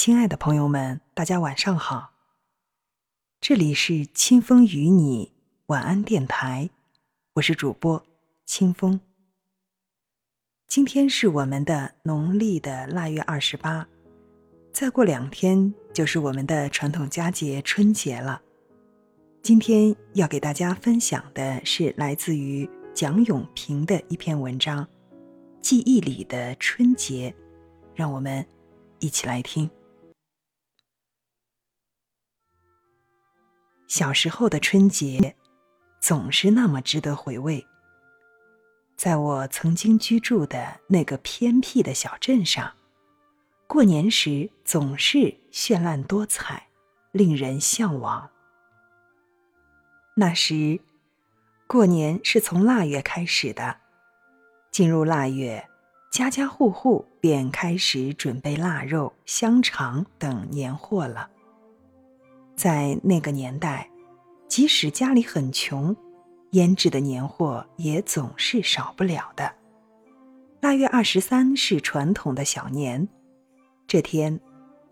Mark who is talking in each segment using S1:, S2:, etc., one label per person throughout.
S1: 亲爱的朋友们，大家晚上好。这里是清风与你晚安电台，我是主播清风。今天是我们的农历的腊月二十八，再过两天就是我们的传统佳节春节了。今天要给大家分享的是来自于蒋永平的一篇文章《记忆里的春节》，让我们一起来听。小时候的春节，总是那么值得回味。在我曾经居住的那个偏僻的小镇上，过年时总是绚烂多彩，令人向往。那时，过年是从腊月开始的，进入腊月，家家户户便开始准备腊肉、香肠等年货了。在那个年代，即使家里很穷，腌制的年货也总是少不了的。腊月二十三是传统的小年，这天，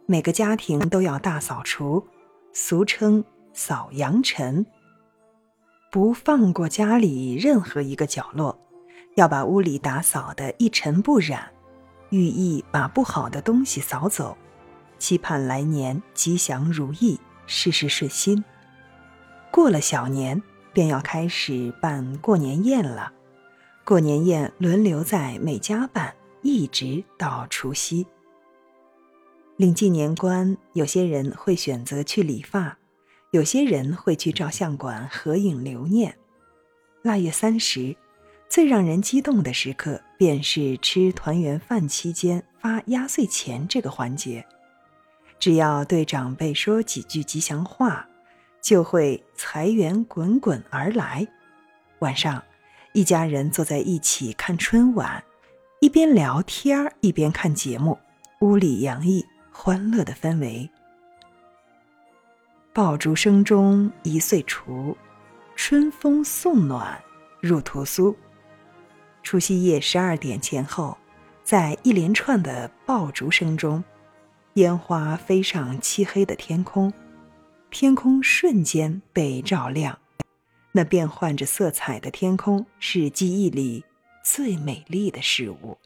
S1: 每个家庭都要大扫除，俗称“扫阳尘”，不放过家里任何一个角落，要把屋里打扫得一尘不染，寓意把不好的东西扫走，期盼来年吉祥如意。事事顺心。过了小年，便要开始办过年宴了。过年宴轮流在每家办，一直到除夕。临近年关，有些人会选择去理发，有些人会去照相馆合影留念。腊月三十，最让人激动的时刻，便是吃团圆饭期间发压岁钱这个环节。只要对长辈说几句吉祥话，就会财源滚滚而来。晚上，一家人坐在一起看春晚，一边聊天一边看节目，屋里洋溢欢乐的氛围。爆竹声中一岁除，春风送暖入屠苏。除夕夜十二点前后，在一连串的爆竹声中。烟花飞上漆黑的天空，天空瞬间被照亮。那变换着色彩的天空是记忆里最美丽的事物。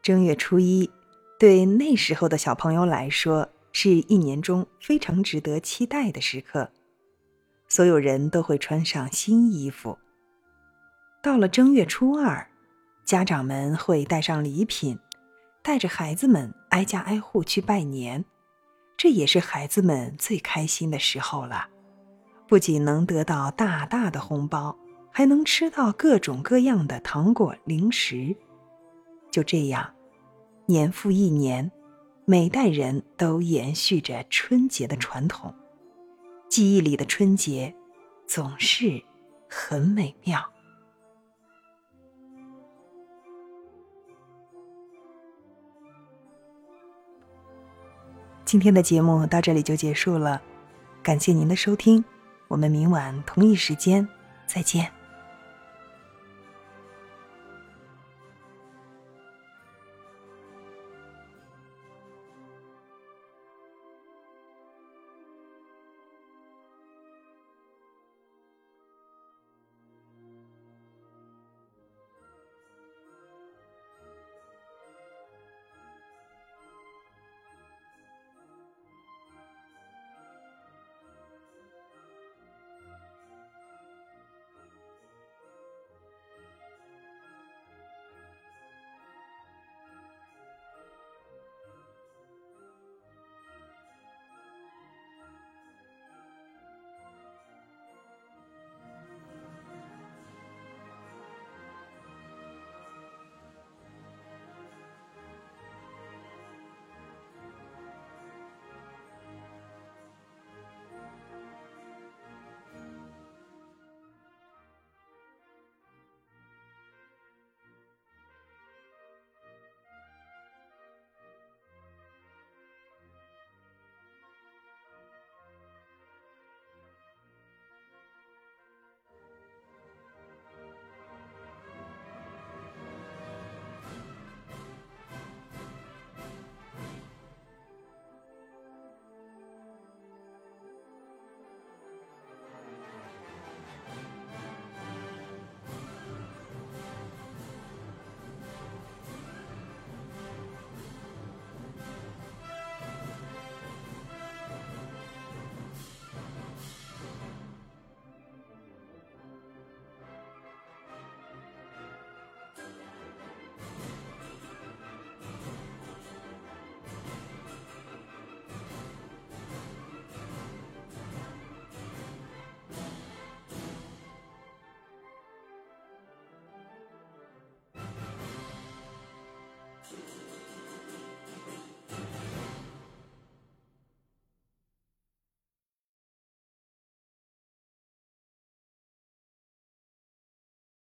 S1: 正月初一，对那时候的小朋友来说，是一年中非常值得期待的时刻。所有人都会穿上新衣服。到了正月初二，家长们会带上礼品。带着孩子们挨家挨户去拜年，这也是孩子们最开心的时候了。不仅能得到大大的红包，还能吃到各种各样的糖果零食。就这样，年复一年，每代人都延续着春节的传统。记忆里的春节，总是很美妙。今天的节目到这里就结束了，感谢您的收听，我们明晚同一时间再见。